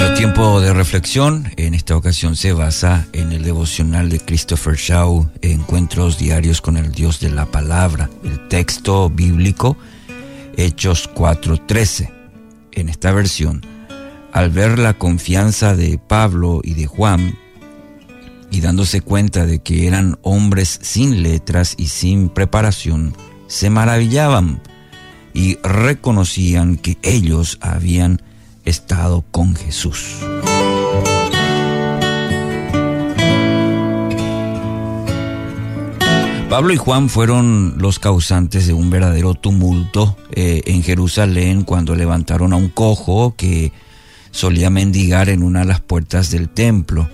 Nuestro tiempo de reflexión en esta ocasión se basa en el devocional de Christopher Shaw, Encuentros Diarios con el Dios de la Palabra, el texto bíblico Hechos 4:13. En esta versión, al ver la confianza de Pablo y de Juan, y dándose cuenta de que eran hombres sin letras y sin preparación, se maravillaban y reconocían que ellos habían estado con Jesús. Pablo y Juan fueron los causantes de un verdadero tumulto eh, en Jerusalén cuando levantaron a un cojo que solía mendigar en una de las puertas del templo.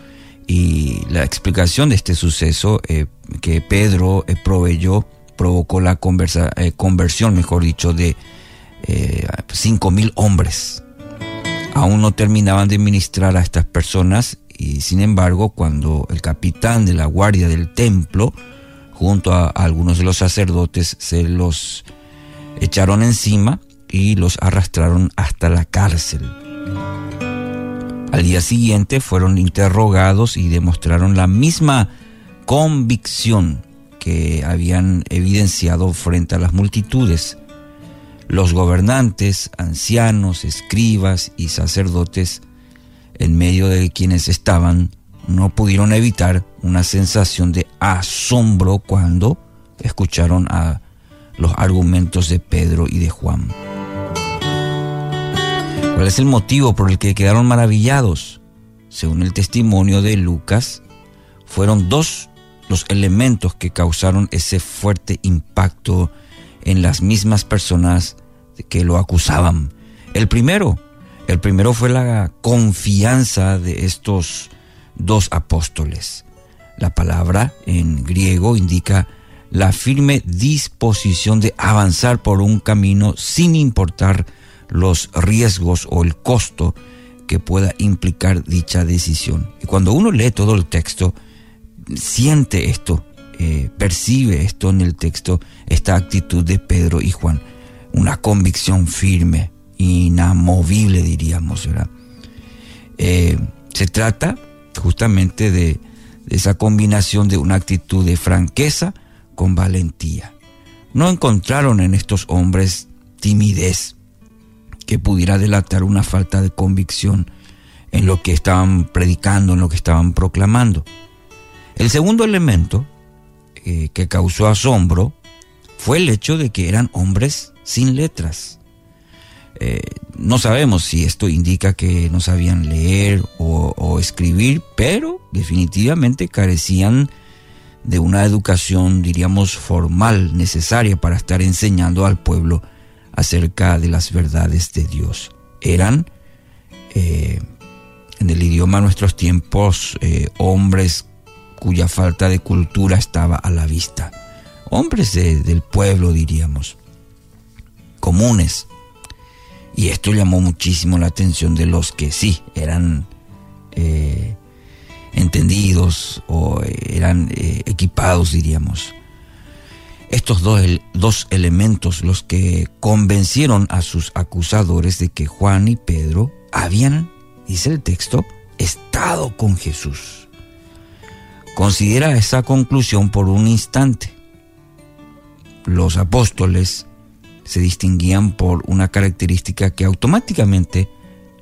Y la explicación de este suceso eh, que Pedro eh, proveyó provocó la conversión, mejor dicho, de cinco mil hombres aún no terminaban de ministrar a estas personas y sin embargo cuando el capitán de la guardia del templo junto a, algunos de los sacerdotes se los echaron encima y los arrastraron hasta la cárcel. Al día siguiente fueron interrogados y demostraron la misma convicción que habían evidenciado frente a las multitudes. Los gobernantes, ancianos, escribas y sacerdotes, en medio de quienes estaban, no pudieron evitar una sensación de asombro cuando escucharon a los argumentos de Pedro y de Juan. ¿Cuál es el motivo por el que quedaron maravillados? Según el testimonio de Lucas, fueron dos los elementos que causaron ese fuerte impacto en las mismas personas que lo acusaban. El primero, el primero fue la confianza de estos dos apóstoles. La palabra en griego indica la firme disposición de avanzar por un camino sin importar los riesgos o el costo que pueda implicar dicha decisión. Y cuando uno lee todo el texto, siente esto, eh, percibe esto en el texto, esta actitud de Pedro y Juan, una convicción firme, inamovible diríamos, ¿verdad? Eh, se trata justamente de, de esa combinación de una actitud de franqueza con valentía. No encontraron en estos hombres timidez que pudiera delatar una falta de convicción en lo que estaban predicando, en lo que estaban proclamando. El segundo elemento eh, que causó asombro fue el hecho de que eran hombres sin letras. Eh, no sabemos si esto indica que no sabían leer o, escribir, pero definitivamente carecían de una educación, diríamos, formal necesaria para estar enseñando al pueblo acerca de las verdades de Dios. Eran, eh, en el idioma de nuestros tiempos, hombres cuya falta de cultura estaba a la vista. Hombres del pueblo, diríamos, comunes. Y esto llamó muchísimo la atención de los que sí eran eh, entendidos o eran eh, equipados, diríamos. Estos dos, dos elementos los que convencieron a sus acusadores de que Juan y Pedro habían, dice el texto, estado con Jesús. Considera esa conclusión por un instante. Los apóstoles se distinguían por una característica que automáticamente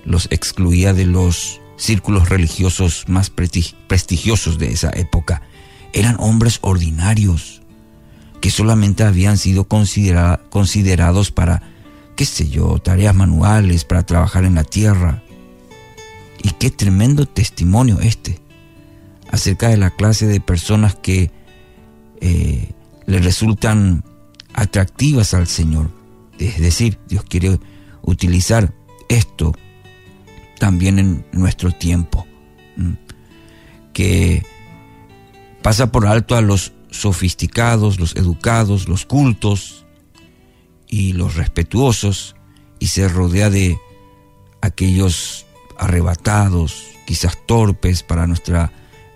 los excluía de los círculos religiosos más prestigiosos de esa época. Eran hombres ordinarios que solamente habían sido considerados para, qué sé yo, tareas manuales, para trabajar en la tierra. Y qué tremendo testimonio este acerca de la clase de personas que eh, le resultan atractivas al Señor. Es decir, Dios quiere utilizar esto también en nuestro tiempo, que pasa por alto a los sofisticados, los educados, los cultos y los respetuosos y se rodea de aquellos arrebatados, quizás torpes para nuestra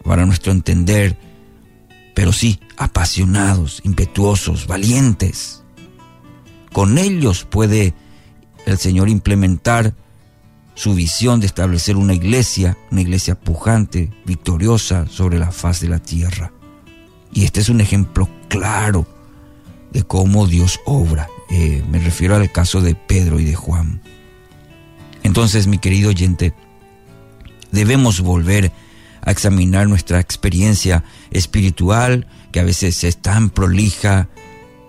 para nuestro entender, pero sí apasionados, impetuosos, valientes. Con ellos puede el Señor implementar su visión de establecer una iglesia, una iglesia pujante, victoriosa sobre la faz de la tierra. Y este es un ejemplo claro de cómo Dios obra. Eh, me refiero al caso de Pedro y de Juan. Entonces, mi querido oyente, debemos volver a examinar nuestra experiencia espiritual, que a veces es tan prolija,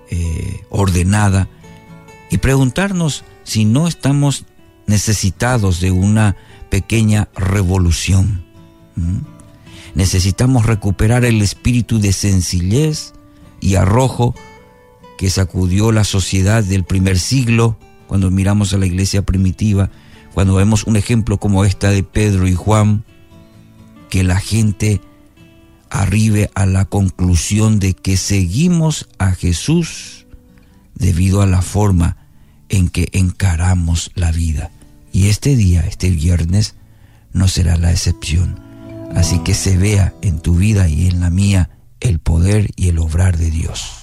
eh, ordenada, y preguntarnos si no estamos necesitados de una pequeña revolución. Necesitamos recuperar el espíritu de sencillez y arrojo que sacudió la sociedad del primer siglo, cuando miramos a la iglesia primitiva, cuando vemos un ejemplo como esta de Pedro y Juan, que la gente arribe a la conclusión de que seguimos a Jesús debido a la forma en que encaramos la vida. Y este día, este viernes, no será la excepción. Así que se vea en tu vida y en la mía el poder y el obrar de Dios.